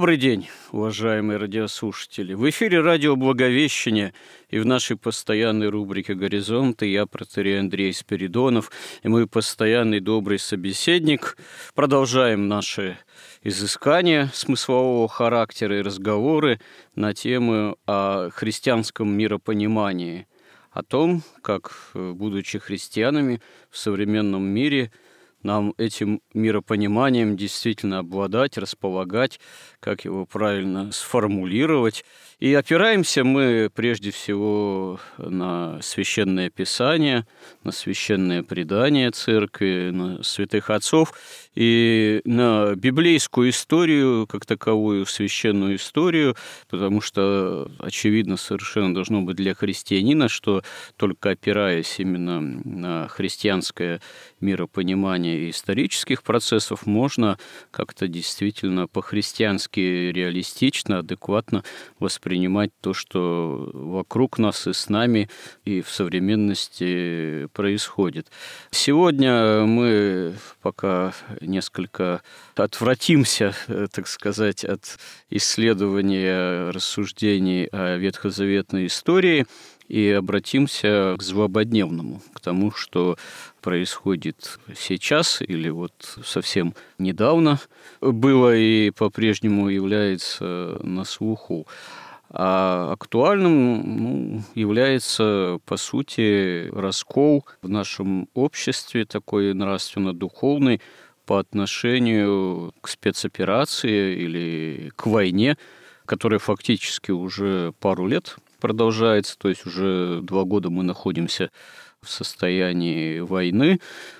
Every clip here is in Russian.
Добрый день, уважаемые радиослушатели. В эфире радио «Благовещение» и в нашей постоянной рубрике «Горизонты» я, протерей Андрей Спиридонов, и мой постоянный добрый собеседник. Продолжаем наши изыскания смыслового характера и разговоры на тему о христианском миропонимании, о том, как, будучи христианами в современном мире – нам этим миропониманием действительно обладать, располагать, как его правильно сформулировать. И опираемся мы прежде всего на священное писание, на священное предание церкви, на святых отцов и на библейскую историю как таковую, священную историю, потому что очевидно совершенно должно быть для христианина, что только опираясь именно на христианское миропонимание исторических процессов, можно как-то действительно по-христиански реалистично, адекватно воспринимать то, что вокруг нас и с нами, и в современности происходит. Сегодня мы пока несколько отвратимся, э, так сказать, от исследования рассуждений о ветхозаветной истории и обратимся к злободневному, к тому, что происходит сейчас или вот совсем недавно было и по-прежнему является на слуху. А актуальным ну, является, по сути, раскол в нашем обществе, такой нравственно-духовный, по отношению к спецоперации или к войне, которая фактически уже пару лет продолжается, то есть уже два года мы находимся в состоянии войны,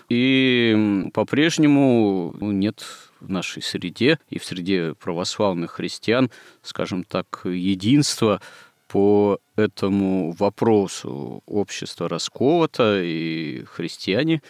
и по-прежнему ну, нет в нашей среде и в среде православных христиан, скажем так, единства по этому вопросу. Общество расколото, и христиане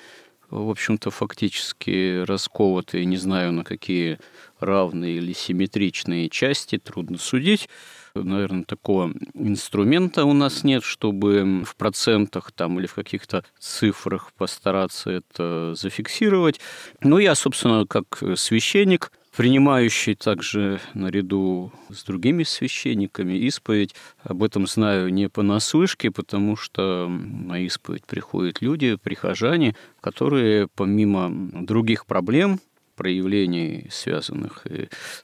в общем-то, фактически расковаты, не знаю, на какие равные или симметричные части, трудно судить. Наверное, такого инструмента у нас нет, чтобы в процентах там или в каких-то цифрах постараться это зафиксировать. Но я, собственно, как священник, принимающий также наряду с другими священниками исповедь. Об этом знаю не понаслышке, потому что на исповедь приходят люди, прихожане, которые помимо других проблем, проявлений, связанных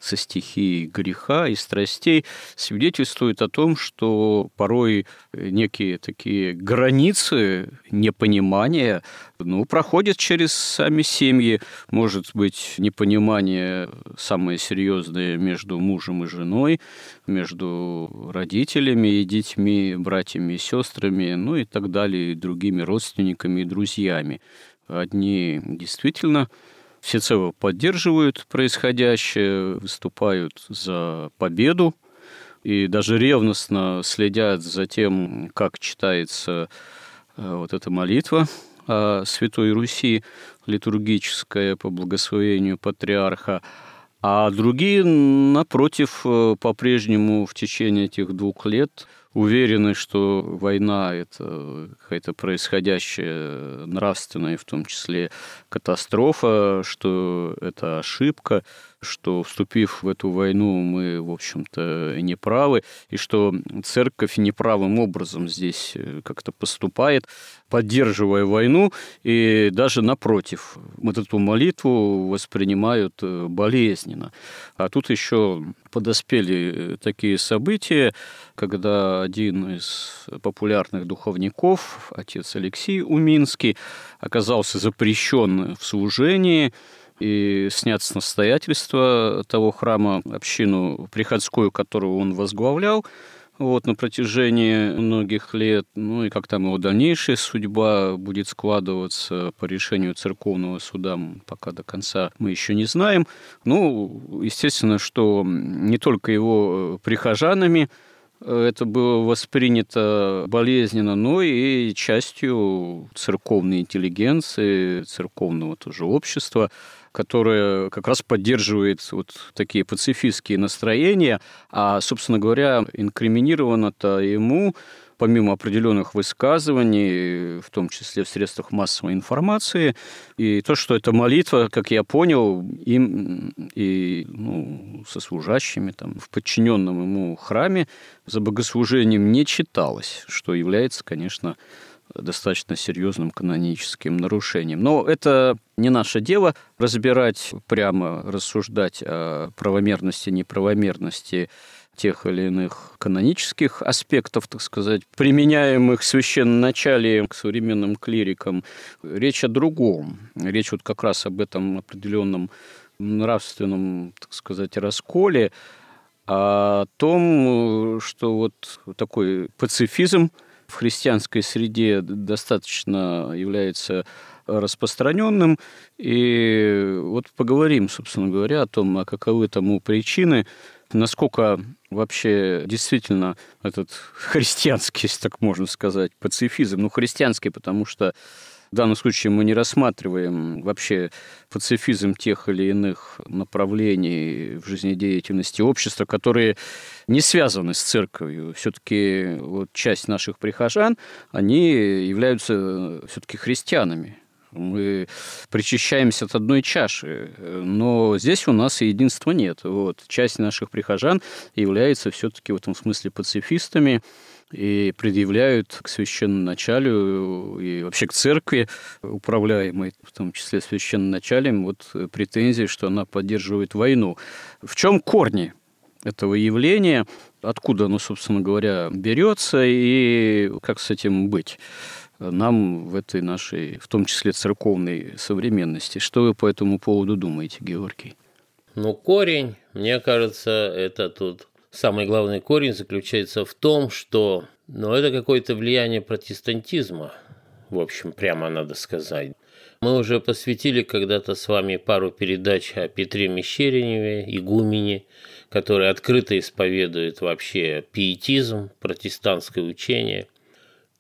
со стихией греха и страстей, свидетельствует о том, что порой некие такие границы непонимания ну, проходят через сами семьи. Может быть, непонимание самое серьезное между мужем и женой, между родителями и детьми, братьями и сестрами, ну и так далее, и другими родственниками и друзьями. Одни действительно всецело поддерживают происходящее, выступают за победу и даже ревностно следят за тем, как читается э, вот эта молитва о Святой Руси, литургическая по благословению патриарха, а другие, напротив, э, по-прежнему в течение этих двух лет уверены, что война – это какая-то происходящая нравственная, в том числе катастрофа, что это ошибка, что, вступив в эту войну, мы, в общем-то, не правы, и что церковь неправым образом здесь э, как-то поступает, поддерживая войну, и даже напротив, вот эту молитву воспринимают э, болезненно. А тут еще подоспели э, такие события, когда один из популярных духовников, отец Алексей Уминский, оказался запрещен в служении, и снят с настоятельства того храма, общину приходскую, которую он возглавлял, вот, на протяжении многих лет, ну и как там его дальнейшая судьба будет складываться по решению церковного суда, пока до конца мы еще не знаем. Ну, естественно, что не только его прихожанами это было воспринято болезненно, но и частью церковной интеллигенции, церковного тоже общества, которое как раз поддерживает вот такие пацифистские настроения, а, собственно говоря, инкриминировано-то ему помимо определенных высказываний, в том числе в средствах массовой информации, и то, что эта молитва, как я понял, им и ну, со служащими там, в подчиненном ему храме за богослужением не читалось, что является, конечно, достаточно серьезным каноническим нарушением. Но это не наше дело разбирать, прямо рассуждать о правомерности, неправомерности тех или иных канонических аспектов, так сказать, применяемых священноначалием к современным клирикам. Речь о другом. Речь вот как раз об этом определенном нравственном, так сказать, расколе, о том, что вот такой пацифизм в христианской среде достаточно является распространенным. И вот поговорим, собственно говоря, о том, а каковы тому причины, насколько вообще действительно этот христианский, если так можно сказать, пацифизм, ну, христианский, потому что в данном случае мы не рассматриваем вообще пацифизм тех или иных направлений в жизнедеятельности общества, которые не связаны с церковью. Все-таки вот часть наших прихожан, они являются все-таки христианами мы причащаемся от одной чаши, но здесь у нас единства нет. Вот. Часть наших прихожан является все-таки в этом смысле пацифистами и предъявляют к священному началу и вообще к церкви, управляемой в том числе священным началем, вот претензии, что она поддерживает войну. В чем корни этого явления, откуда оно, собственно говоря, берется и как с этим быть? нам в этой нашей, в том числе церковной современности. Что вы по этому поводу думаете, Георгий? Ну, корень, мне кажется, это тут самый главный корень заключается в том, что ну, это какое-то влияние протестантизма, в общем, прямо надо сказать. Мы уже посвятили когда-то с вами пару передач о Петре Мещериневе, игумене, который открыто исповедует вообще пиетизм, протестантское учение –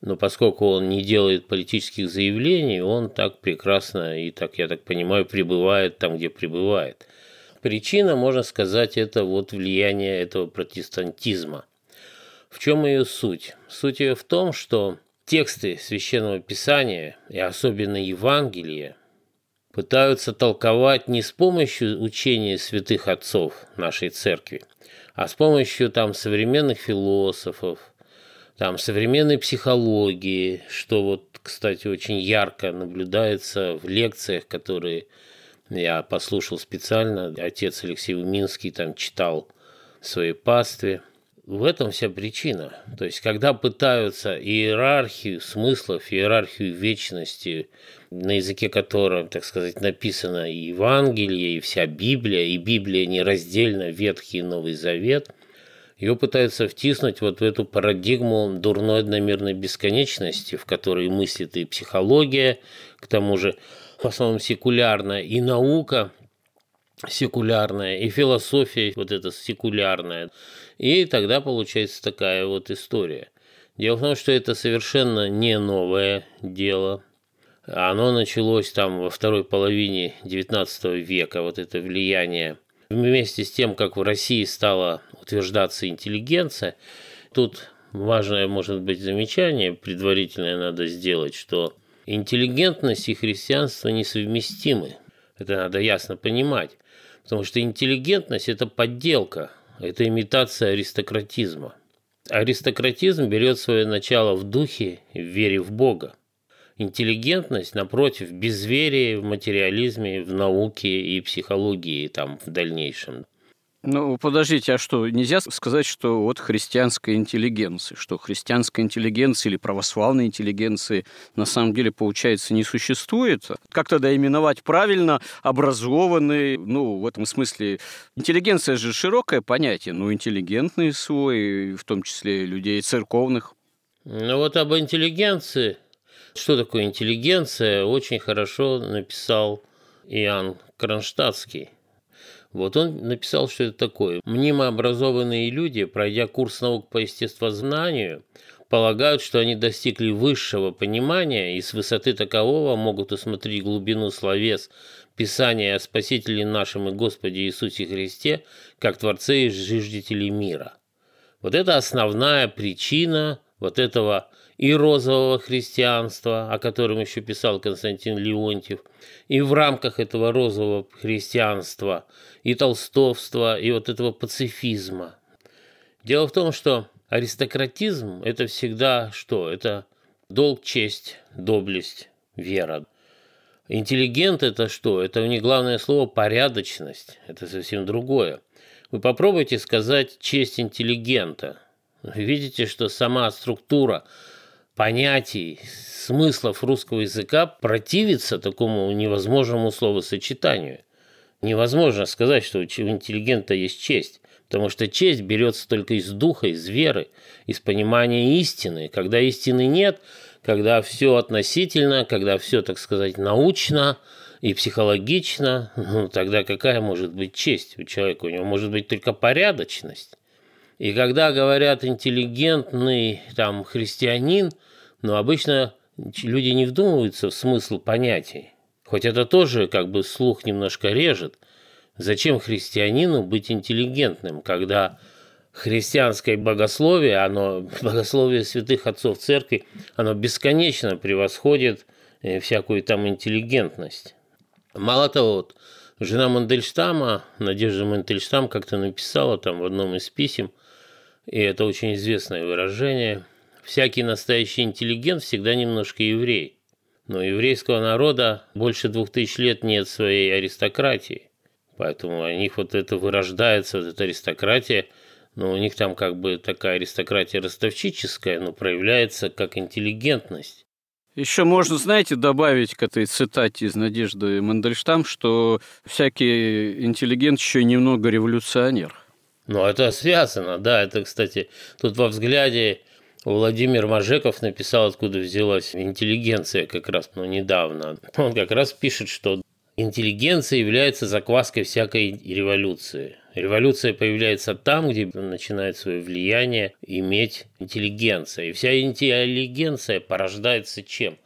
но поскольку он не делает политических заявлений, он так прекрасно и, так я так понимаю, пребывает там, где пребывает. Причина, можно сказать, это вот влияние этого протестантизма. В чем ее суть? Суть ее в том, что тексты Священного Писания, и особенно Евангелие, пытаются толковать не с помощью учения святых отцов нашей церкви, а с помощью там современных философов, там, современной психологии, что вот, кстати, очень ярко наблюдается в лекциях, которые я послушал специально. Отец Алексей Уминский там читал в своей пастве. В этом вся причина. То есть, когда пытаются иерархию смыслов, иерархию вечности, на языке которого, так сказать, написано и Евангелие, и вся Библия, и Библия нераздельно Ветхий и Новый Завет – ее пытаются втиснуть вот в эту парадигму дурной одномерной бесконечности, в которой мыслит и психология, к тому же в основном секулярная, и наука секулярная, и философия вот эта секулярная. И тогда получается такая вот история. Дело в том, что это совершенно не новое дело. Оно началось там во второй половине XIX века, вот это влияние Вместе с тем, как в России стала утверждаться интеллигенция, тут важное, может быть, замечание предварительное надо сделать, что интеллигентность и христианство несовместимы. Это надо ясно понимать. Потому что интеллигентность – это подделка, это имитация аристократизма. Аристократизм берет свое начало в духе в вере в Бога. Интеллигентность, напротив, безверие в материализме, в науке и психологии там в дальнейшем. Ну, подождите, а что, нельзя сказать, что вот христианская интеллигенция, что христианская интеллигенция или православной интеллигенции на самом деле, получается, не существует? Как тогда именовать правильно образованный, ну, в этом смысле, интеллигенция же широкое понятие, но интеллигентный свой, в том числе людей церковных. Ну вот об интеллигенции, что такое интеллигенция, очень хорошо написал Иоанн Кронштадтский. Вот он написал, что это такое. Мнимо образованные люди, пройдя курс наук по естествознанию, полагают, что они достигли высшего понимания и с высоты такового могут усмотреть глубину словес Писания о Спасителе нашем и Господе Иисусе Христе, как Творце и Жиждителе мира. Вот это основная причина вот этого и розового христианства, о котором еще писал Константин Леонтьев, и в рамках этого розового христианства, и толстовства, и вот этого пацифизма. Дело в том, что аристократизм – это всегда что? Это долг, честь, доблесть, вера. Интеллигент – это что? Это у них главное слово «порядочность». Это совсем другое. Вы попробуйте сказать «честь интеллигента». Видите, что сама структура – понятий, смыслов русского языка противится такому невозможному словосочетанию. Невозможно сказать, что у интеллигента есть честь, потому что честь берется только из духа, из веры, из понимания истины. Когда истины нет, когда все относительно, когда все, так сказать, научно и психологично, ну, тогда какая может быть честь у человека? У него может быть только порядочность. И когда говорят интеллигентный там христианин – но обычно люди не вдумываются в смысл понятий. Хоть это тоже как бы слух немножко режет. Зачем христианину быть интеллигентным, когда христианское богословие, оно, богословие святых отцов церкви, оно бесконечно превосходит э, всякую там интеллигентность. Мало того, вот, жена Мандельштама, Надежда Мандельштам, как-то написала там в одном из писем, и это очень известное выражение – Всякий настоящий интеллигент всегда немножко еврей. Но еврейского народа больше двух тысяч лет нет своей аристократии. Поэтому у них вот это вырождается, вот эта аристократия, но у них там как бы такая аристократия ростовчическая, но проявляется как интеллигентность. Еще можно, знаете, добавить к этой цитате из Надежды Мандельштам, что всякий интеллигент еще немного революционер. Ну, это связано, да. Это, кстати, тут во взгляде Владимир Мажеков написал, откуда взялась интеллигенция как раз ну, недавно. Он как раз пишет, что интеллигенция является закваской всякой революции. Революция появляется там, где начинает свое влияние иметь интеллигенция. И вся интеллигенция порождается чем?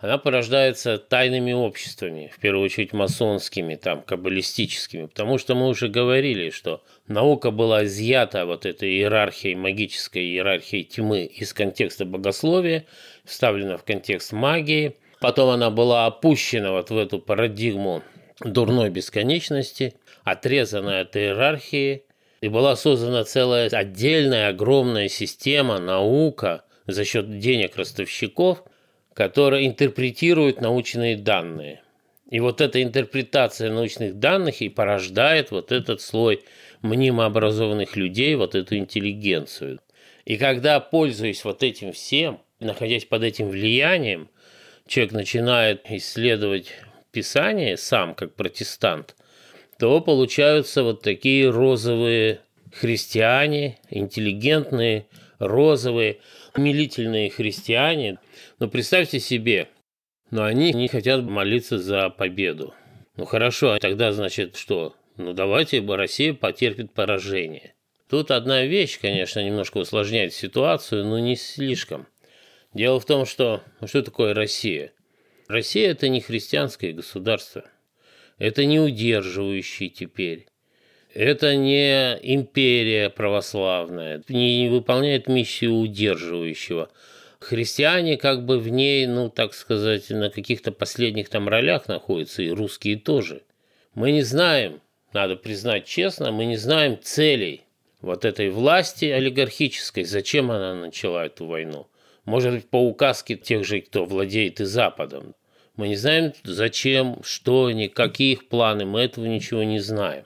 Она порождается тайными обществами, в первую очередь масонскими, там, каббалистическими, потому что мы уже говорили, что наука была изъята вот этой иерархией, магической иерархией тьмы из контекста богословия, вставлена в контекст магии, потом она была опущена вот в эту парадигму дурной бесконечности, отрезана от иерархии, и была создана целая отдельная огромная система, наука за счет денег ростовщиков – которая интерпретирует научные данные. И вот эта интерпретация научных данных и порождает вот этот слой мнимообразованных людей, вот эту интеллигенцию. И когда, пользуясь вот этим всем, находясь под этим влиянием, человек начинает исследовать Писание сам, как протестант, то получаются вот такие розовые христиане, интеллигентные, розовые, умилительные христиане – но представьте себе, но они не хотят молиться за победу. Ну хорошо, а тогда значит что? Ну давайте Россия потерпит поражение. Тут одна вещь, конечно, немножко усложняет ситуацию, но не слишком. Дело в том, что ну, что такое Россия? Россия это не христианское государство. Это не удерживающий теперь. Это не империя православная, не выполняет миссию удерживающего – христиане как бы в ней, ну, так сказать, на каких-то последних там ролях находятся, и русские тоже. Мы не знаем, надо признать честно, мы не знаем целей вот этой власти олигархической, зачем она начала эту войну. Может быть, по указке тех же, кто владеет и Западом. Мы не знаем, зачем, что они, какие их планы, мы этого ничего не знаем.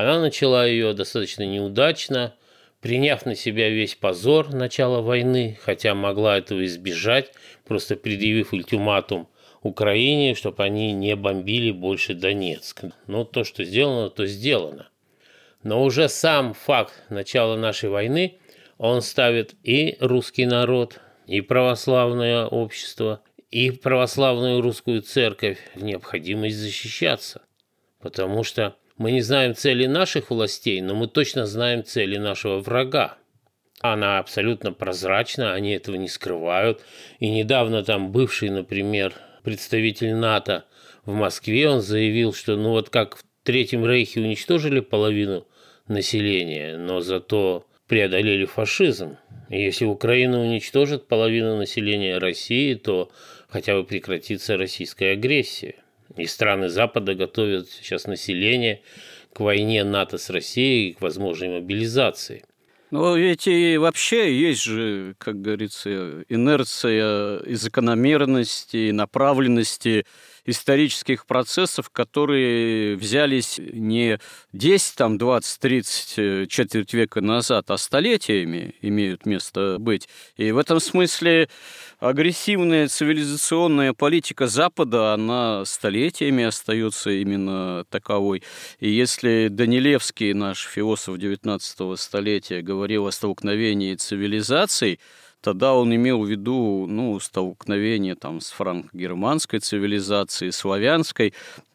Она начала ее достаточно неудачно, приняв на себя весь позор начала войны, хотя могла этого избежать, просто предъявив ультиматум Украине, чтобы они не бомбили больше Донецк. Но то, что сделано, то сделано. Но уже сам факт начала нашей войны, он ставит и русский народ, и православное общество, и православную русскую церковь в необходимость защищаться. Потому что мы не знаем цели наших властей, но мы точно знаем цели нашего врага. Она абсолютно прозрачна, они этого не скрывают. И недавно там бывший, например, представитель НАТО в Москве, он заявил, что ну вот как в Третьем Рейхе уничтожили половину населения, но зато преодолели фашизм. И если Украина уничтожит половину населения России, то хотя бы прекратится российская агрессия. И страны Запада готовят сейчас население к войне НАТО с Россией, к возможной мобилизации. Но ведь и вообще есть же, как говорится, инерция и закономерности, и направленности исторических процессов, которые взялись не 10, там, 20, 30, э, четверть века назад, а столетиями имеют место быть. И в этом смысле агрессивная цивилизационная политика Запада, она столетиями остается именно таковой. И если Данилевский, наш философ 19 столетия, говорил о столкновении цивилизаций, Тогда он имел в виду ну, столкновение там, с франко-германской цивилизацией, славянской.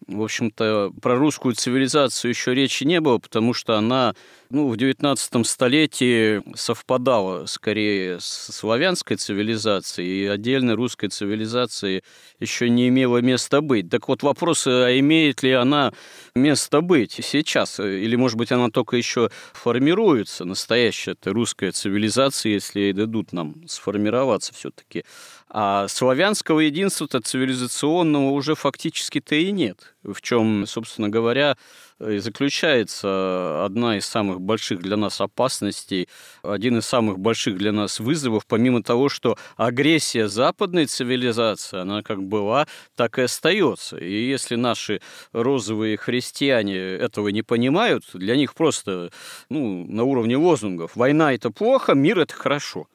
В общем-то, про русскую цивилизацию еще речи не было, потому что она ну, в XIX столетии совпадала скорее с славянской цивилизацией, и отдельной русской цивилизации еще не имела места быть. Так вот вопрос, а имеет ли она место быть сейчас? Или, может быть, она только еще формируется, настоящая эта русская цивилизация, если дадут нам сформироваться все-таки. А славянского единства-то цивилизационного уже фактически-то и нет. В чем, собственно говоря, и заключается одна из самых больших для нас опасностей, один из самых больших для нас вызовов, помимо того, что агрессия западной цивилизации, она как была, так и остается. И если наши розовые христиане этого не понимают, для них просто ну, на уровне лозунгов «война – это плохо, мир – это хорошо».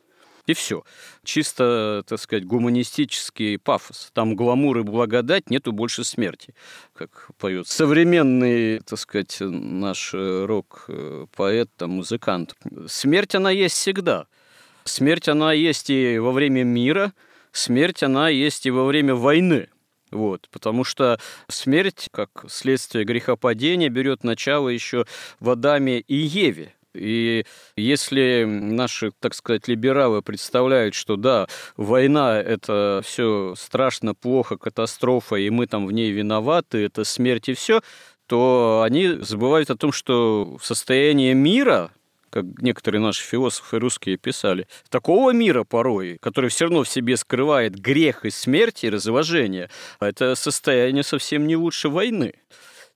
И все. Чисто, так сказать, гуманистический пафос. Там гламур и благодать, нету больше смерти, как поет современный, так сказать, наш э, рок-поэт, там, музыкант. Смерть, она есть всегда. Смерть, она есть и во время мира, смерть, она есть и во время войны. Вот, потому что смерть, как следствие грехопадения, берет начало еще в Адаме и Еве. И если наши, так сказать, либералы представляют, что да, война – это все страшно, плохо, катастрофа, и мы там в ней виноваты, это смерть и все, то они забывают о том, что в состоянии мира, как некоторые наши философы русские писали, такого мира порой, который все равно в себе скрывает грех и смерть и разложение, это состояние совсем не лучше войны.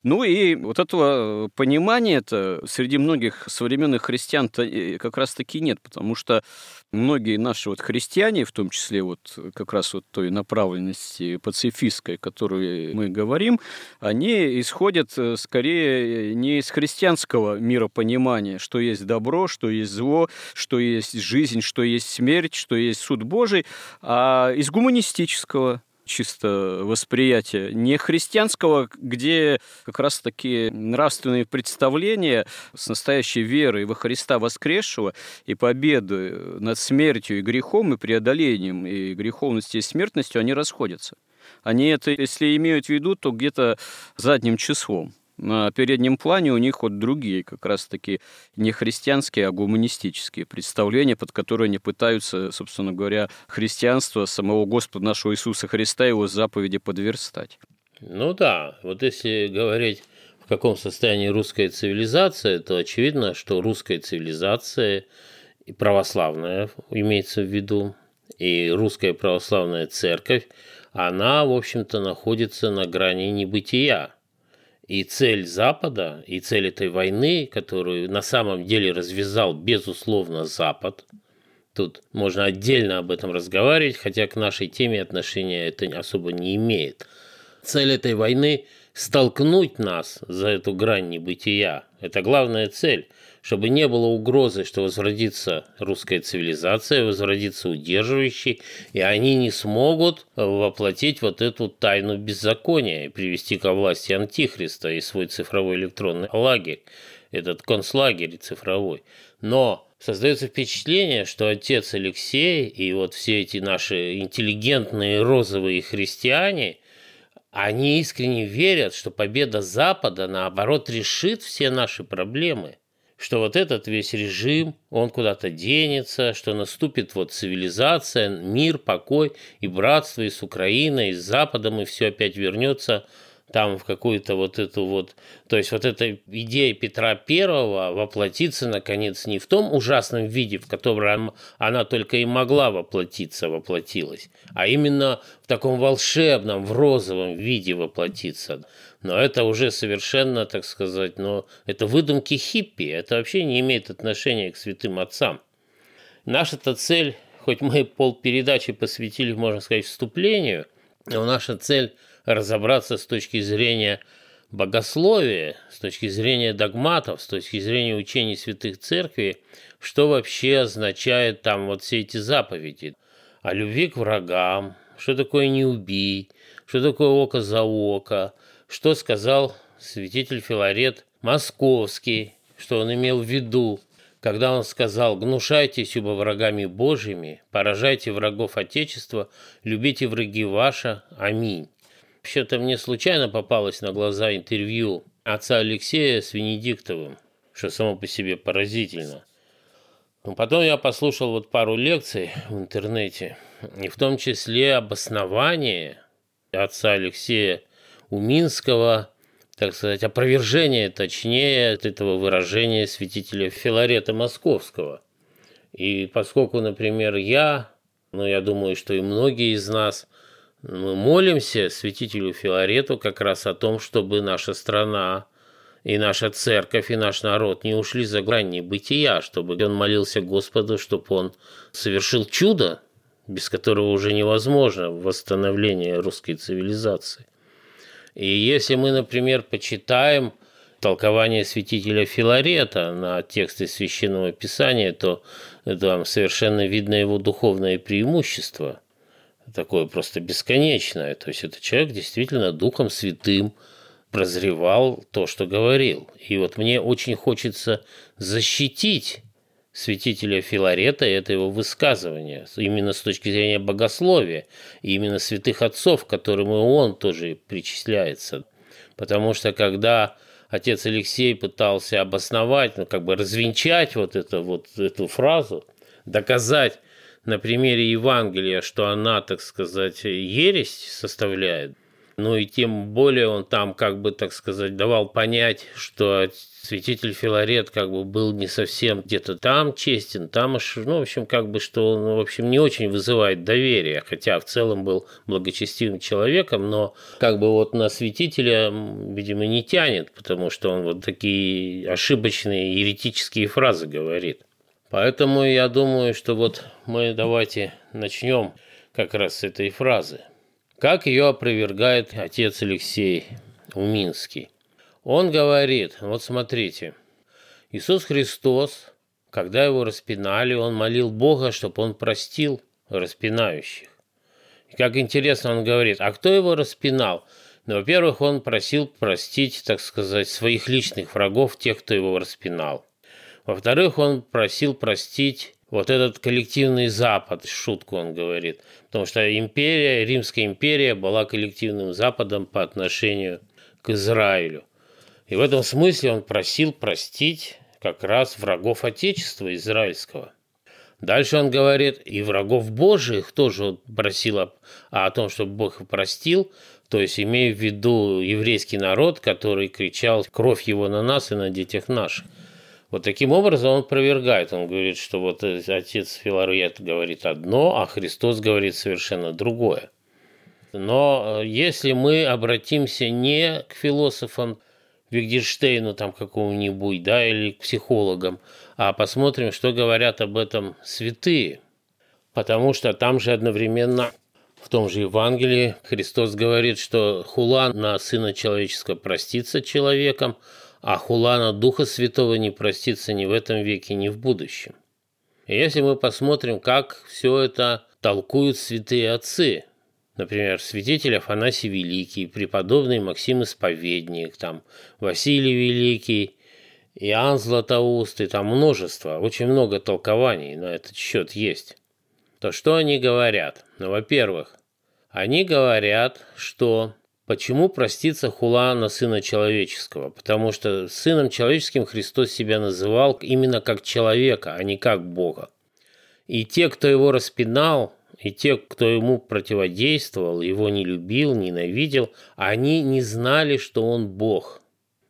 Ну и вот этого понимания-то среди многих современных христиан как раз-таки нет, потому что многие наши вот христиане, в том числе вот как раз вот той направленности пацифистской, о которой мы говорим, они исходят э, скорее не из христианского миропонимания, что есть добро, что есть зло, что есть жизнь, что есть смерть, что есть суд Божий, а из гуманистического чисто восприятия, не христианского, где как раз-таки нравственные представления с настоящей верой во Христа воскресшего и победы над смертью и грехом, и преодолением и греховностью и смертностью, они расходятся. Они это, если имеют в виду, то где-то задним числом. На переднем плане у них вот другие, как раз-таки не христианские, а гуманистические представления, под которые они пытаются, собственно говоря, христианство самого Господа нашего Иисуса Христа, его заповеди подверстать. Ну да, вот если говорить в каком состоянии русская цивилизация, то очевидно, что русская цивилизация и православная имеется в виду, и русская православная церковь, она, в общем-то, находится на грани небытия. И цель Запада, и цель этой войны, которую на самом деле развязал, безусловно, Запад, тут можно отдельно об этом разговаривать, хотя к нашей теме отношения это особо не имеет. Цель этой войны – столкнуть нас за эту грань небытия. Это главная цель, чтобы не было угрозы, что возродится русская цивилизация, возродится удерживающий, и они не смогут воплотить вот эту тайну беззакония и привести ко власти Антихриста и свой цифровой электронный лагерь, этот концлагерь цифровой. Но создается впечатление, что отец Алексей и вот все эти наши интеллигентные розовые христиане – они искренне верят, что победа Запада, наоборот, решит все наши проблемы. Что вот этот весь режим, он куда-то денется, что наступит вот цивилизация, мир, покой и братство и с Украиной, и с Западом, и все опять вернется там в какую-то вот эту вот... То есть вот эта идея Петра Первого воплотиться, наконец, не в том ужасном виде, в котором она только и могла воплотиться, воплотилась, а именно в таком волшебном, в розовом виде воплотиться. Но это уже совершенно, так сказать, но это выдумки хиппи, это вообще не имеет отношения к святым отцам. Наша-то цель, хоть мы полпередачи посвятили, можно сказать, вступлению, но наша цель – разобраться с точки зрения богословия, с точки зрения догматов, с точки зрения учений святых церкви, что вообще означает там вот все эти заповеди о любви к врагам, что такое не убий, что такое око за око, что сказал святитель Филарет Московский, что он имел в виду, когда он сказал «Гнушайтесь убо врагами Божьими, поражайте врагов Отечества, любите враги ваши. Аминь». Вообще-то мне случайно попалось на глаза интервью отца Алексея с Венедиктовым, что само по себе поразительно. Но потом я послушал вот пару лекций в интернете, и в том числе обоснование отца Алексея Уминского, так сказать, опровержение, точнее, от этого выражения святителя Филарета Московского. И поскольку, например, я, ну, я думаю, что и многие из нас – мы молимся святителю Филарету как раз о том, чтобы наша страна и наша церковь, и наш народ не ушли за грань небытия, чтобы он молился Господу, чтобы он совершил чудо, без которого уже невозможно восстановление русской цивилизации. И если мы, например, почитаем толкование святителя Филарета на тексты Священного Писания, то там совершенно видно его духовное преимущество – такое просто бесконечное. То есть это человек действительно Духом Святым прозревал то, что говорил. И вот мне очень хочется защитить святителя Филарета и это его высказывание, именно с точки зрения богословия, и именно святых отцов, к которым и он тоже причисляется. Потому что когда отец Алексей пытался обосновать, ну, как бы развенчать вот, это, вот эту фразу, доказать, на примере Евангелия, что она, так сказать, ересь составляет, ну и тем более он там, как бы, так сказать, давал понять, что святитель Филарет как бы был не совсем где-то там честен, там, ну, в общем, как бы, что он, в общем, не очень вызывает доверия, хотя в целом был благочестивым человеком, но как бы вот на святителя, видимо, не тянет, потому что он вот такие ошибочные еретические фразы говорит. Поэтому я думаю, что вот мы давайте начнем как раз с этой фразы. Как ее опровергает отец Алексей Уминский. Он говорит, вот смотрите, Иисус Христос, когда его распинали, он молил Бога, чтобы он простил распинающих. И как интересно он говорит, а кто его распинал? Ну, во-первых, он просил простить, так сказать, своих личных врагов, тех, кто его распинал. Во-вторых, он просил простить вот этот коллективный Запад, шутку он говорит, потому что империя, Римская империя была коллективным Западом по отношению к Израилю. И в этом смысле он просил простить как раз врагов Отечества израильского. Дальше он говорит, и врагов Божиих тоже просил о, о том, чтобы Бог простил, то есть имея в виду еврейский народ, который кричал «кровь его на нас и на детях наших». Вот таким образом он опровергает. Он говорит, что вот отец Филарет говорит одно, а Христос говорит совершенно другое. Но э, если мы обратимся не к философам Вигдерштейну там какому-нибудь, да, или к психологам, а посмотрим, что говорят об этом святые. Потому что там же одновременно в том же Евангелии Христос говорит, что хула на Сына Человеческого простится человеком, а хула Духа Святого не простится ни в этом веке, ни в будущем. И если мы посмотрим, как все это толкуют святые отцы, например, святитель Афанасий Великий, преподобный Максим Исповедник, там, Василий Великий, Иоанн Златоуст, и там множество, очень много толкований на этот счет есть. То что они говорят? Ну, во-первых, они говорят, что почему простится хула на Сына Человеческого? Потому что Сыном Человеческим Христос себя называл именно как человека, а не как Бога. И те, кто его распинал, и те, кто ему противодействовал, его не любил, ненавидел, они не знали, что он Бог.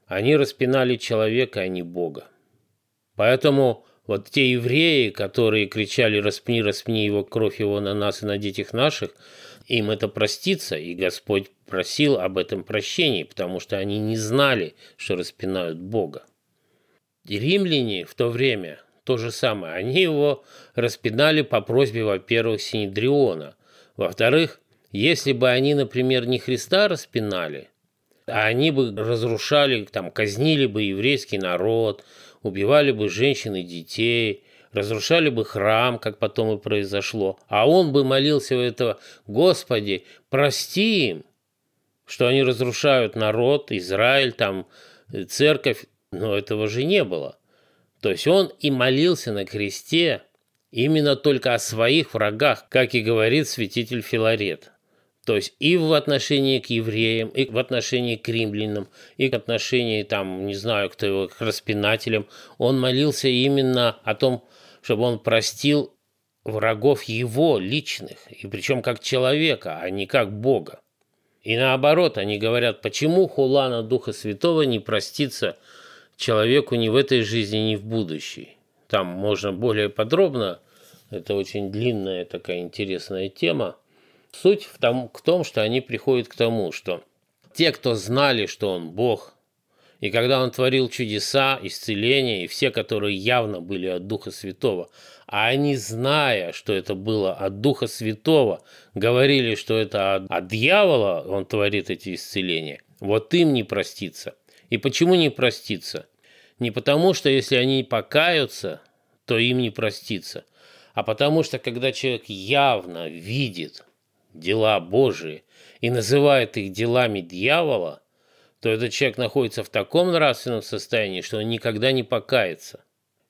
Они распинали человека, а не Бога. Поэтому вот те евреи, которые кричали «распни, распни его, кровь его на нас и на детях наших», им это простится, и Господь просил об этом прощении, потому что они не знали, что распинают Бога. И римляне в то время то же самое. Они его распинали по просьбе, во-первых, Синедриона. Во-вторых, если бы они, например, не Христа распинали, а они бы разрушали, там, казнили бы еврейский народ, убивали бы женщин и детей, разрушали бы храм, как потом и произошло. А он бы молился у этого, Господи, прости им, что они разрушают народ, Израиль, там, церковь. Но этого же не было. То есть он и молился на кресте именно только о своих врагах, как и говорит святитель Филарет. То есть и в отношении к евреям, и в отношении к римлянам, и в отношении, там, не знаю, кто его, к распинателям, он молился именно о том, чтобы он простил врагов его личных, и причем как человека, а не как Бога. И наоборот, они говорят, почему хула Духа Святого не простится человеку ни в этой жизни, ни в будущей. Там можно более подробно, это очень длинная такая интересная тема, Суть в том, в том, что они приходят к тому, что те, кто знали, что он Бог, и когда он творил чудеса, исцеления, и все, которые явно были от Духа Святого, а они, зная, что это было от Духа Святого, говорили, что это от, от дьявола он творит эти исцеления, вот им не простится. И почему не простится? Не потому, что если они покаются, то им не простится, а потому что когда человек явно видит, дела Божии и называет их делами дьявола, то этот человек находится в таком нравственном состоянии, что он никогда не покается.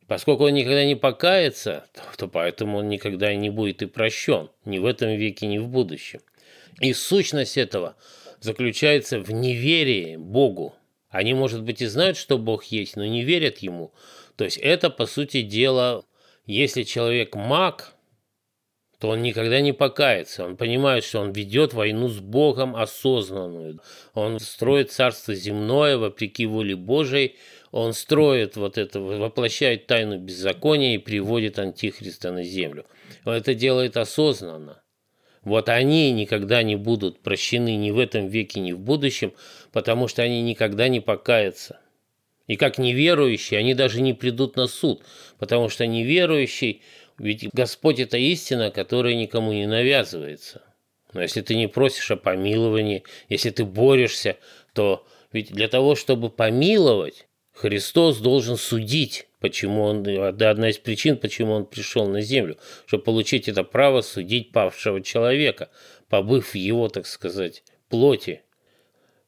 Поскольку он никогда не покается, то поэтому он никогда не будет и прощен, ни в этом веке, ни в будущем. И сущность этого заключается в неверии Богу. Они, может быть, и знают, что Бог есть, но не верят Ему. То есть это, по сути дела, если человек маг, то он никогда не покается. Он понимает, что он ведет войну с Богом осознанную. Он строит царство земное вопреки воле Божией. Он строит вот это, воплощает тайну беззакония и приводит Антихриста на землю. Он это делает осознанно. Вот они никогда не будут прощены ни в этом веке, ни в будущем, потому что они никогда не покаятся. И как неверующие, они даже не придут на суд, потому что неверующий – ведь Господь – это истина, которая никому не навязывается. Но если ты не просишь о помиловании, если ты борешься, то ведь для того, чтобы помиловать, Христос должен судить, почему он, это одна из причин, почему он пришел на землю, чтобы получить это право судить павшего человека, побыв в его, так сказать, плоти.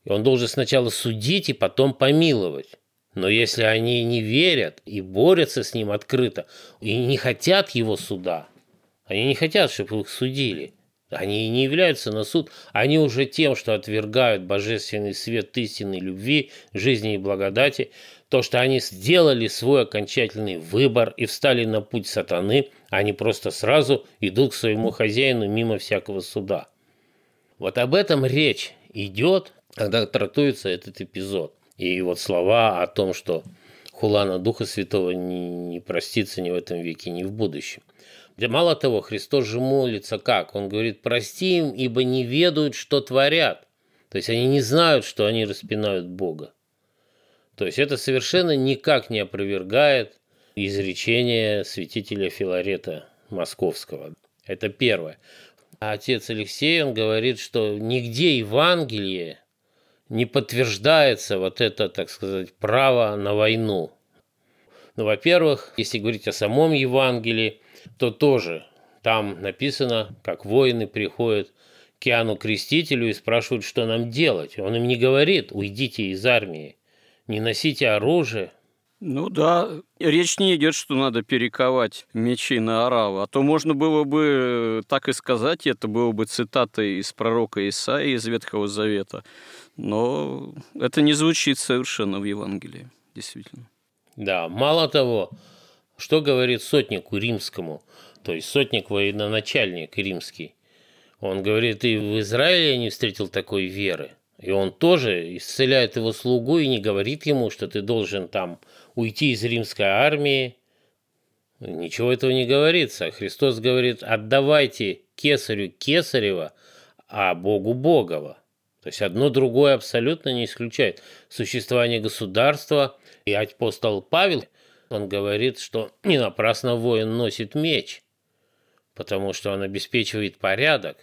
И он должен сначала судить и потом помиловать. Но если они не верят и борются с ним открыто, и не хотят его суда, они не хотят, чтобы их судили, они не являются на суд, они уже тем, что отвергают божественный свет истинной любви, жизни и благодати, то, что они сделали свой окончательный выбор и встали на путь сатаны, они просто сразу идут к своему хозяину мимо всякого суда. Вот об этом речь идет, когда трактуется этот эпизод. И вот слова о том, что хулана Духа Святого не, не простится ни в этом веке, ни в будущем. Да мало того, Христос же молится как? Он говорит, прости им, ибо не ведают, что творят. То есть они не знают, что они распинают Бога. То есть это совершенно никак не опровергает изречение святителя Филарета Московского. Это первое. А отец Алексей, он говорит, что нигде Евангелие не подтверждается вот это, так сказать, право на войну. Ну, во-первых, если говорить о самом Евангелии, то тоже там написано, как воины приходят к Иоанну Крестителю и спрашивают, что нам делать. Он им не говорит, уйдите из армии, не носите оружие. Ну да, речь не идет, что надо перековать мечи на оравы, а то можно было бы так и сказать, это было бы цитатой из пророка Исаии из Ветхого Завета, но это не звучит совершенно в Евангелии, действительно. Да, мало того, что говорит сотнику римскому, то есть сотник военачальник римский, он говорит, и в Израиле я не встретил такой веры. И он тоже исцеляет его слугу и не говорит ему, что ты должен там уйти из римской армии. Ничего этого не говорится. Христос говорит, отдавайте кесарю кесарева, а Богу Богова. То есть одно другое абсолютно не исключает существование государства. И апостол Павел, он говорит, что не напрасно воин носит меч, потому что он обеспечивает порядок.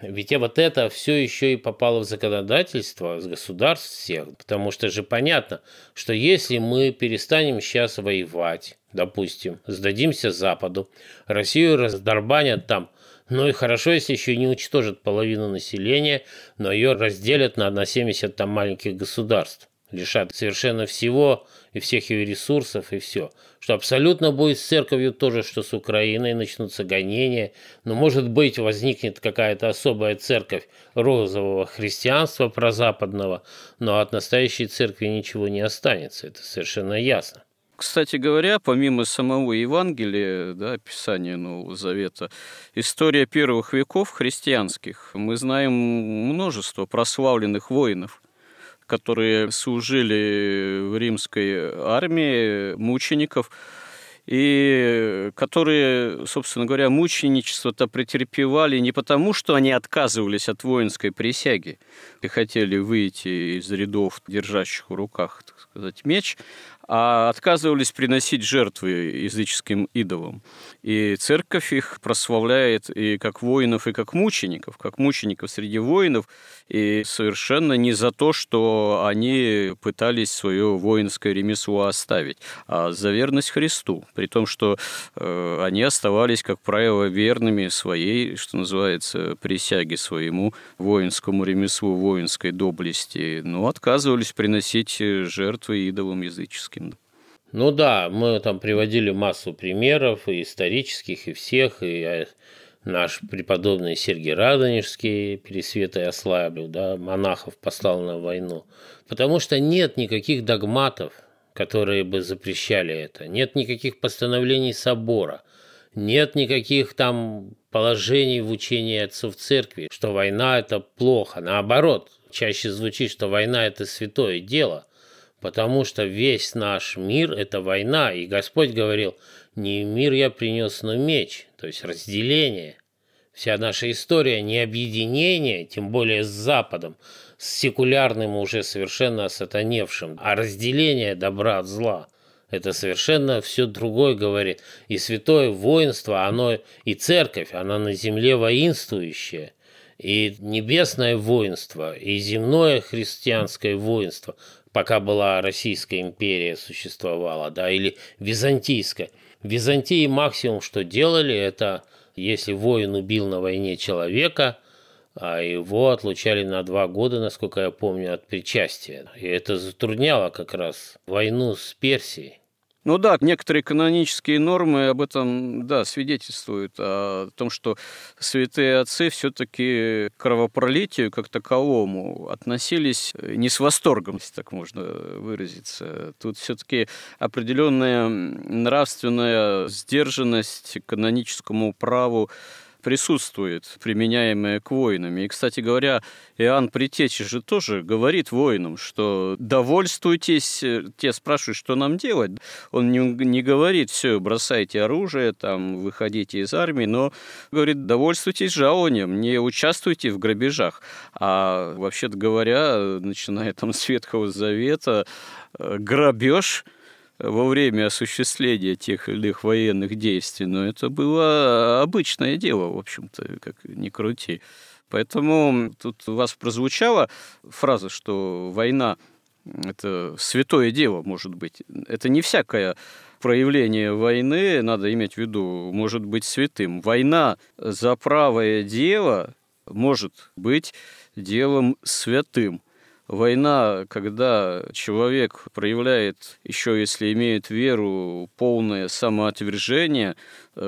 Ведь вот это все еще и попало в законодательство с государств всех, потому что же понятно, что если мы перестанем сейчас воевать, допустим, сдадимся Западу, Россию раздорбанят там, ну и хорошо, если еще не уничтожат половину населения, но ее разделят на, на 70 там маленьких государств лишат совершенно всего и всех ее ресурсов и все. Что абсолютно будет с церковью тоже, что с Украиной начнутся гонения. Но может быть возникнет какая-то особая церковь розового христианства прозападного, но от настоящей церкви ничего не останется. Это совершенно ясно. Кстати говоря, помимо самого Евангелия, да, Писания Нового Завета, история первых веков христианских, мы знаем множество прославленных воинов – которые служили в римской армии, мучеников, и которые, собственно говоря, мученичество-то претерпевали не потому, что они отказывались от воинской присяги и хотели выйти из рядов, держащих в руках, так сказать, меч, а отказывались приносить жертвы языческим идолам. И церковь их прославляет и как воинов, и как мучеников, как мучеников среди воинов, и совершенно не за то, что они пытались свое воинское ремесло оставить, а за верность Христу, при том, что э, они оставались, как правило, верными своей, что называется, присяге своему воинскому ремеслу, воинской доблести, но отказывались приносить жертвы идолам языческим. Ну да, мы там приводили массу примеров, и исторических, и всех, и э, наш преподобный Сергий Радонежский, Пересвета и ослаблю, да, монахов послал на войну. Потому что нет никаких догматов, которые бы запрещали это. Нет никаких постановлений собора. Нет никаких там положений в учении отцов церкви, что война – это плохо. Наоборот, чаще звучит, что война – это святое дело потому что весь наш мир – это война, и Господь говорил, не мир я принес, но меч, то есть разделение. Вся наша история не объединение, тем более с Западом, с секулярным уже совершенно осатаневшим, а разделение добра от зла. Это совершенно все другое говорит. И святое воинство, оно и церковь, она на земле воинствующая. И небесное воинство, и земное христианское воинство – пока была Российская империя существовала, да, или Византийская. В Византии максимум, что делали, это если воин убил на войне человека, а его отлучали на два года, насколько я помню, от причастия. И это затрудняло как раз войну с Персией. Ну да, некоторые канонические нормы об этом, да, свидетельствуют о том, что святые отцы все-таки к кровопролитию как таковому относились не с восторгом, если так можно выразиться. Тут все-таки определенная нравственная сдержанность каноническому праву присутствует, применяемое к воинам. И, кстати говоря, Иоанн Притечи же тоже говорит воинам, что довольствуйтесь, э, те спрашивают, что нам делать. Он не, не говорит, все, бросайте оружие, там, выходите из армии, но говорит, довольствуйтесь жалованием, не участвуйте в грабежах. А вообще-то говоря, начиная там с Ветхого Завета, э, грабеж – во время осуществления тех или иных военных действий, но это было обычное дело, в общем-то, как ни крути. Поэтому тут у вас прозвучала фраза, что война – это святое дело, может быть. Это не всякое проявление войны, надо иметь в виду, может быть святым. Война за правое дело может быть делом святым. Война, когда человек проявляет, еще если имеет веру, полное самоотвержение,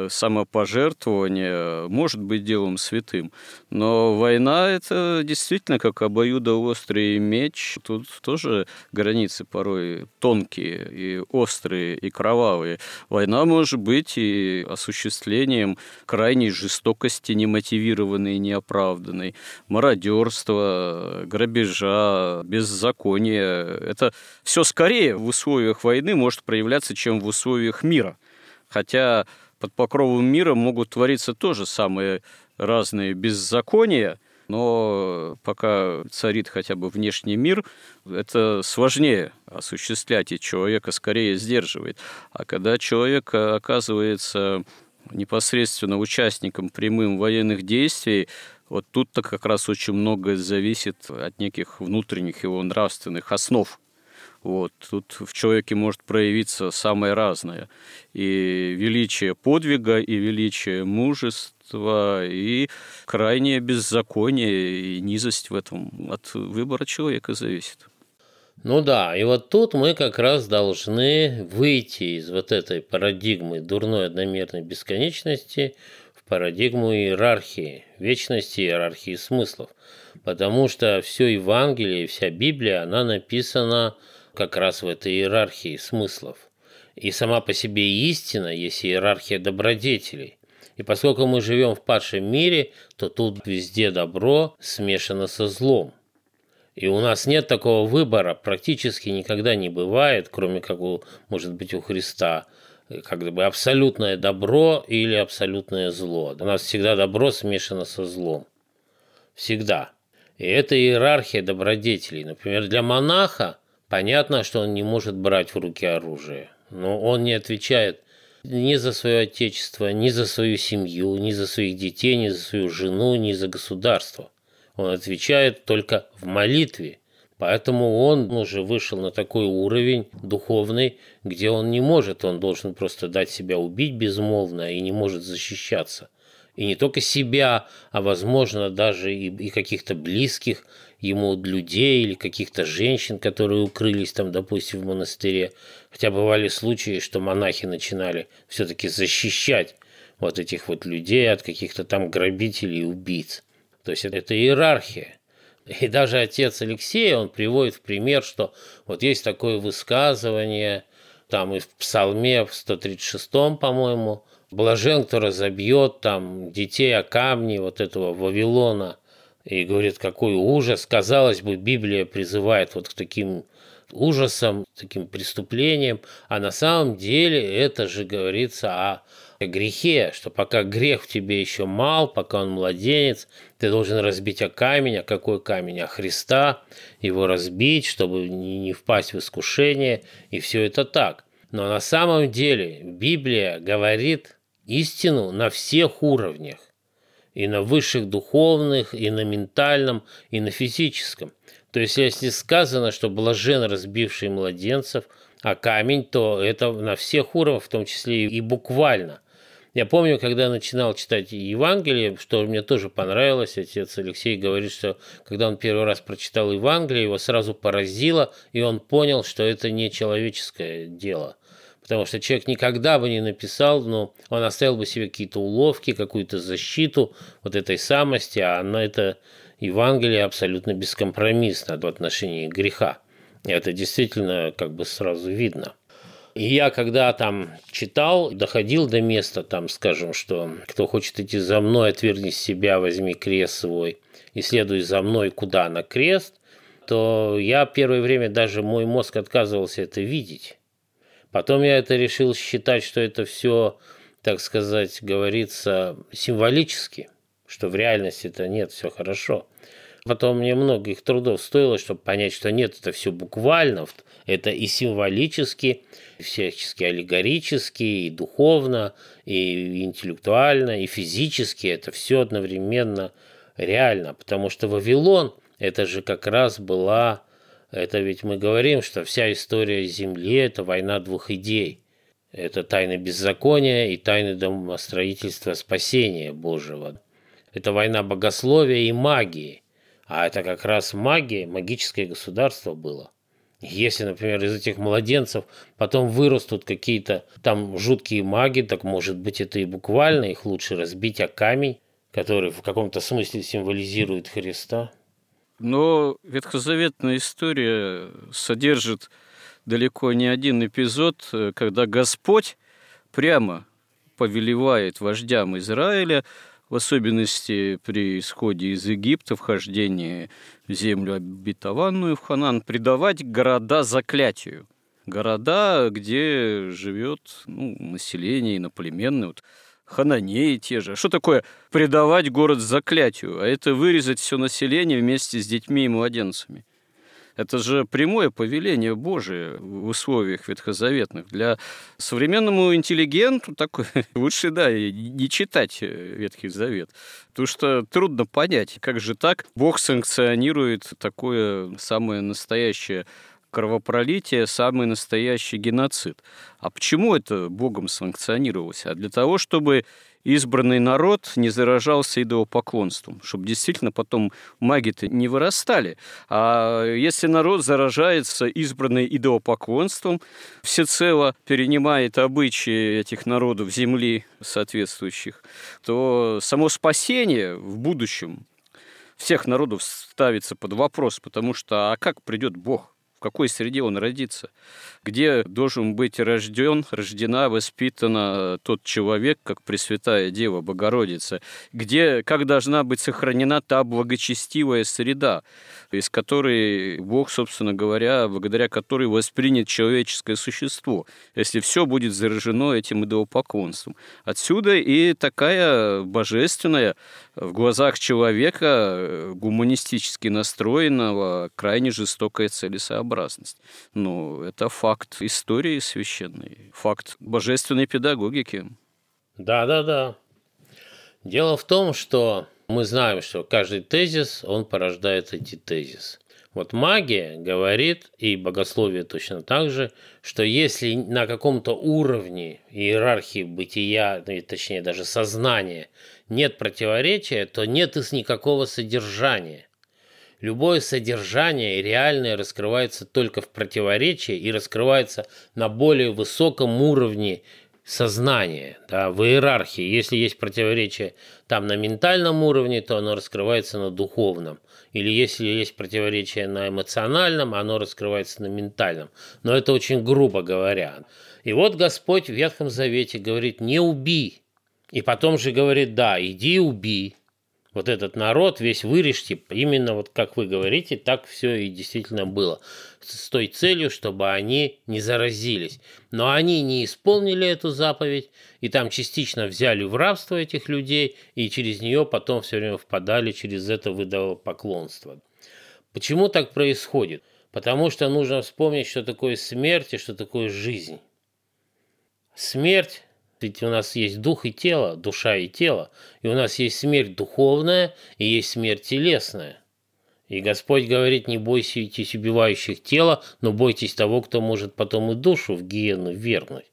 самопожертвование может быть делом святым. Но война – это действительно как обоюдоострый меч. Тут тоже границы порой тонкие и острые, и кровавые. Война может быть и осуществлением крайней жестокости, немотивированной и неоправданной, мародерства, грабежа, беззакония. Это все скорее в условиях войны может проявляться, чем в условиях мира. Хотя под покровом мира могут твориться тоже самые разные беззакония, но пока царит хотя бы внешний мир, это сложнее осуществлять, и человека скорее сдерживает. А когда человек оказывается непосредственно участником прямым военных действий, вот тут-то как раз очень многое зависит от неких внутренних его нравственных основ. Вот. Тут в человеке может проявиться самое разное. И величие подвига, и величие мужества, и крайнее беззаконие, и низость в этом от выбора человека зависит. Ну да, и вот тут мы как раз должны выйти из вот этой парадигмы дурной одномерной бесконечности в парадигму иерархии, вечности иерархии смыслов. Потому что все Евангелие, вся Библия, она написана как раз в этой иерархии смыслов. И сама по себе истина есть иерархия добродетелей. И поскольку мы живем в падшем мире, то тут везде добро смешано со злом. И у нас нет такого выбора, практически никогда не бывает, кроме как у, может быть, у Христа, как бы абсолютное добро или абсолютное зло. У нас всегда добро смешано со злом. Всегда. И это иерархия добродетелей. Например, для монаха Понятно, что он не может брать в руки оружие, но он не отвечает ни за свое отечество, ни за свою семью, ни за своих детей, ни за свою жену, ни за государство. Он отвечает только в молитве. Поэтому он уже вышел на такой уровень духовный, где он не может, он должен просто дать себя убить безмолвно и не может защищаться. И не только себя, а возможно даже и, и каких-то близких, ему людей или каких-то женщин, которые укрылись там, допустим, в монастыре. Хотя бывали случаи, что монахи начинали все-таки защищать вот этих вот людей от каких-то там грабителей и убийц. То есть это иерархия. И даже отец Алексей, он приводит в пример, что вот есть такое высказывание, там и в Псалме, в 136, по-моему, «Блажен, кто разобьет там детей о камни вот этого Вавилона, и говорит, какой ужас. Казалось бы, Библия призывает вот к таким ужасам, таким преступлениям, а на самом деле это же говорится о грехе, что пока грех в тебе еще мал, пока он младенец, ты должен разбить о камень, а какой камень? О Христа, его разбить, чтобы не впасть в искушение, и все это так. Но на самом деле Библия говорит истину на всех уровнях и на высших духовных, и на ментальном, и на физическом. То есть, если сказано, что блажен разбивший младенцев, а камень, то это на всех уровнях, в том числе и буквально. Я помню, когда начинал читать Евангелие, что мне тоже понравилось, отец Алексей говорит, что когда он первый раз прочитал Евангелие, его сразу поразило, и он понял, что это не человеческое дело потому что человек никогда бы не написал, но он оставил бы себе какие-то уловки, какую-то защиту вот этой самости, а на это Евангелие абсолютно бескомпромиссно в отношении греха. И это действительно как бы сразу видно. И я когда там читал, доходил до места, там, скажем, что кто хочет идти за мной, отвергни себя, возьми крест свой и следуй за мной куда на крест, то я первое время даже мой мозг отказывался это видеть. Потом я это решил считать, что это все, так сказать, говорится символически, что в реальности это нет, все хорошо. Потом мне многих трудов стоило, чтобы понять, что нет, это все буквально, это и символически, и всячески аллегорически, и духовно, и интеллектуально, и физически, это все одновременно реально, потому что Вавилон – это же как раз была, это ведь мы говорим, что вся история Земли – это война двух идей. Это тайны беззакония и тайны домостроительства спасения Божьего. Это война богословия и магии. А это как раз магия, магическое государство было. Если, например, из этих младенцев потом вырастут какие-то там жуткие маги, так может быть это и буквально, их лучше разбить о камень, который в каком-то смысле символизирует Христа. Но ветхозаветная история содержит далеко не один эпизод, когда Господь прямо повелевает вождям Израиля, в особенности при исходе из Египта, вхождении в землю обетованную, в Ханан, предавать города заклятию. Города, где живет ну, население иноплеменное, вот хананеи те же. Что такое предавать город заклятию? А это вырезать все население вместе с детьми и младенцами. Это же прямое повеление Божие в условиях ветхозаветных. Для современному интеллигенту такой лучше, да, не читать Ветхий Завет. Потому что трудно понять, как же так Бог санкционирует такое самое настоящее кровопролитие, самый настоящий геноцид. А почему это Богом санкционировалось? А для того, чтобы избранный народ не заражался идолопоклонством, чтобы действительно потом маги-то не вырастали. А если народ заражается избранный идолопоклонством, всецело перенимает обычаи этих народов земли соответствующих, то само спасение в будущем всех народов ставится под вопрос, потому что а как придет Бог? В какой среде он родится, где должен быть рожден, рождена, воспитана тот человек, как Пресвятая Дева Богородица, где, как должна быть сохранена та благочестивая среда, из которой Бог, собственно говоря, благодаря которой воспринят человеческое существо, если все будет заражено этим идолопоклонством. Отсюда и такая божественная в глазах человека гуманистически настроенного крайне жестокая целесообразность целесообразность. Ну, это факт истории священной, факт божественной педагогики. Да, да, да. Дело в том, что мы знаем, что каждый тезис, он порождает эти тезисы. Вот магия говорит, и богословие точно так же, что если на каком-то уровне иерархии бытия, ну, точнее даже сознания, нет противоречия, то нет и никакого содержания. Любое содержание реальное раскрывается только в противоречии и раскрывается на более высоком уровне сознания, да, в иерархии. Если есть противоречие там на ментальном уровне, то оно раскрывается на духовном. Или если есть противоречие на эмоциональном, оно раскрывается на ментальном. Но это очень грубо говоря. И вот Господь в Ветхом Завете говорит, не убий. И потом же говорит, да, иди убей вот этот народ весь вырежьте, именно вот как вы говорите, так все и действительно было. С той целью, чтобы они не заразились. Но они не исполнили эту заповедь, и там частично взяли в рабство этих людей, и через нее потом все время впадали через это выдало поклонство. Почему так происходит? Потому что нужно вспомнить, что такое смерть и что такое жизнь. Смерть ведь у нас есть дух и тело, душа и тело, и у нас есть смерть духовная и есть смерть телесная. И Господь говорит, не бойтесь убивающих тело, но бойтесь того, кто может потом и душу в гиену вернуть.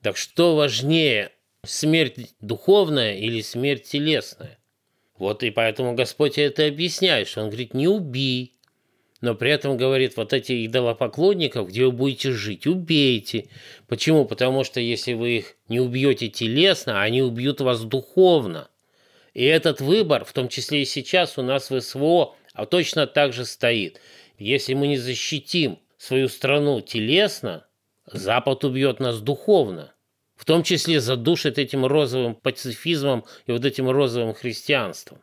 Так что важнее, смерть духовная или смерть телесная? Вот и поэтому Господь это объясняет, что Он говорит, не убей, но при этом говорит, вот эти идолопоклонников, где вы будете жить, убейте. Почему? Потому что если вы их не убьете телесно, они убьют вас духовно. И этот выбор, в том числе и сейчас у нас в СВО, а точно так же стоит. Если мы не защитим свою страну телесно, Запад убьет нас духовно. В том числе задушит этим розовым пацифизмом и вот этим розовым христианством.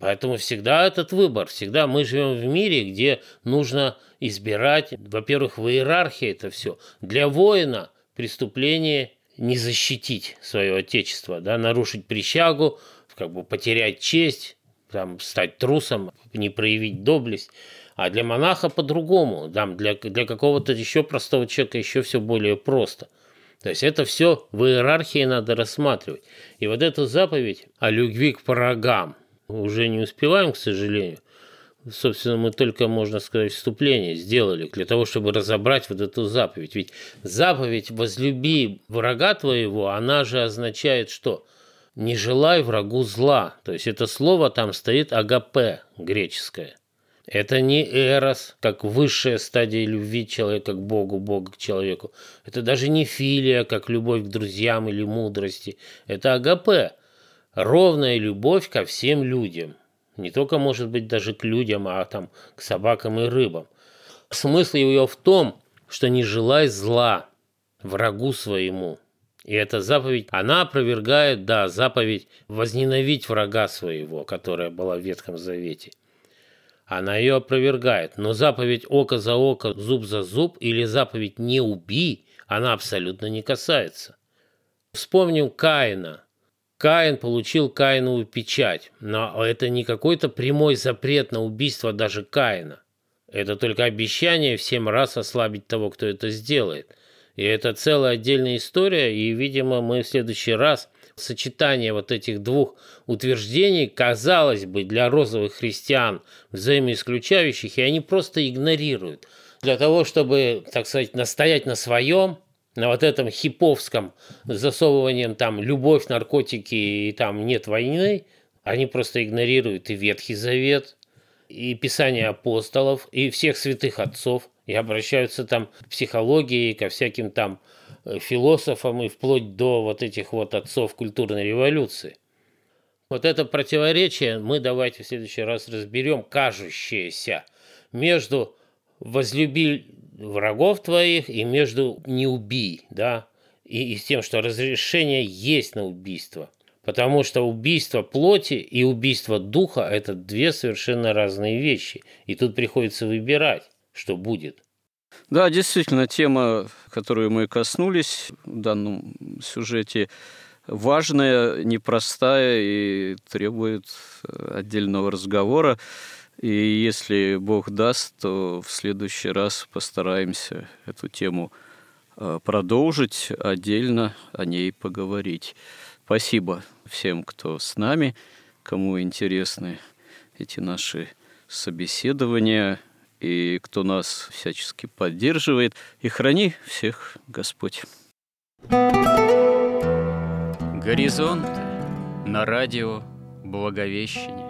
Поэтому всегда этот выбор, всегда мы живем в мире, где нужно избирать, во-первых, в иерархии это все. Для воина преступление не защитить свое отечество, да, нарушить присягу, как бы потерять честь, там, стать трусом, не проявить доблесть. А для монаха по-другому, там, для, для какого-то еще простого человека еще все более просто. То есть это все в иерархии надо рассматривать. И вот эту заповедь о любви к порогам уже не успеваем, к сожалению. Собственно, мы только, можно сказать, вступление сделали для того, чтобы разобрать вот эту заповедь. Ведь заповедь «возлюби врага твоего», она же означает что? «Не желай врагу зла». То есть это слово там стоит «агапе» греческое. Это не эрос, как высшая стадия любви человека к Богу, Бога к человеку. Это даже не филия, как любовь к друзьям или мудрости. Это агапе, ровная любовь ко всем людям. Не только, может быть, даже к людям, а там к собакам и рыбам. Смысл ее в том, что не желай зла врагу своему. И эта заповедь, она опровергает, да, заповедь возненавидеть врага своего, которая была в Ветхом Завете. Она ее опровергает. Но заповедь око за око, зуб за зуб или заповедь не убий, она абсолютно не касается. Вспомним Каина. Каин получил Каинову печать, но это не какой-то прямой запрет на убийство даже Каина. Это только обещание всем раз ослабить того, кто это сделает. И это целая отдельная история, и, видимо, мы в следующий раз сочетание вот этих двух утверждений, казалось бы, для розовых христиан взаимоисключающих, и они просто игнорируют. Для того, чтобы, так сказать, настоять на своем, на вот этом хиповском засовыванием там любовь, наркотики и там нет войны, они просто игнорируют и Ветхий Завет, и Писание апостолов, и всех святых отцов, и обращаются там к психологии, ко всяким там Э, философам и вплоть до вот этих вот отцов культурной революции. Вот это противоречие мы давайте в следующий раз разберем, кажущееся между возлюби врагов твоих и между не убий, да, и, и с тем, что разрешение есть на убийство. Потому что убийство плоти и убийство духа – это две совершенно разные вещи. И тут приходится выбирать, что будет – да, действительно, тема, которую мы коснулись в данном сюжете, важная, непростая и требует э, отдельного разговора. И если Бог даст, то в следующий раз постараемся эту тему э, продолжить, отдельно о ней поговорить. Спасибо всем, кто с нами, кому интересны эти наши собеседования – и кто нас всячески поддерживает. И храни всех Господь. Горизонт на радио Благовещение.